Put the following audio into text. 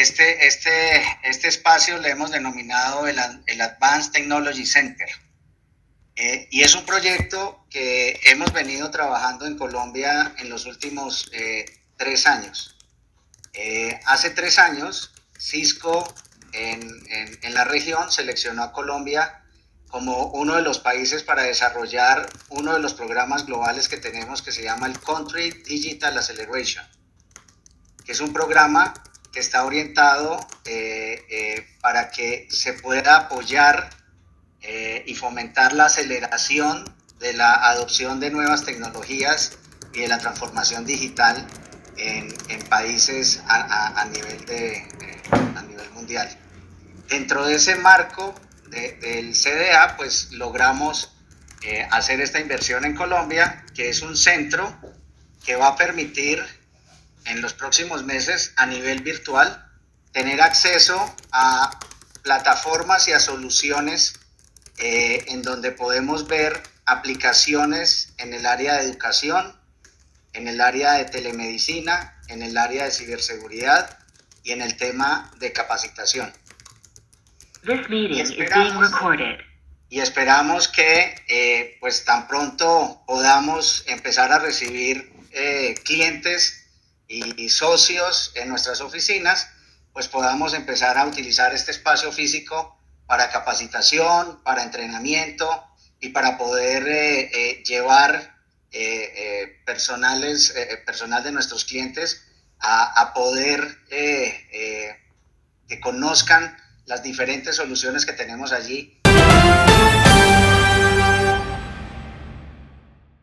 este, este, este espacio le hemos denominado el, el Advanced Technology Center. Eh, y es un proyecto que hemos venido trabajando en Colombia en los últimos eh, tres años. Eh, hace tres años, Cisco en, en, en, la región seleccionó a Colombia como uno de los países para desarrollar uno de los programas globales que tenemos que se llama el Country Digital Acceleration, que es un programa que está orientado para que se pueda apoyar eh, y fomentar la aceleración de la adopción de nuevas tecnologías y de la transformación digital en, en países a, a, nivel de, eh, a nivel mundial. Dentro de ese marco de, del CDA, pues logramos eh, hacer esta inversión en Colombia, que es un centro que va a permitir en los próximos meses a nivel virtual tener acceso a plataformas y a soluciones eh, en donde podemos ver aplicaciones en el área de educación, en el área de telemedicina, en el área de ciberseguridad y en el tema de capacitación. y, esperamos, y esperamos que eh, pues tan pronto podamos empezar a recibir eh, clientes y socios en nuestras oficinas, pues podamos empezar a utilizar este espacio físico para capacitación, para entrenamiento y para poder eh, eh, llevar eh, personales, personal de nuestros clientes a, a poder que conozcan las diferentes soluciones que tenemos allí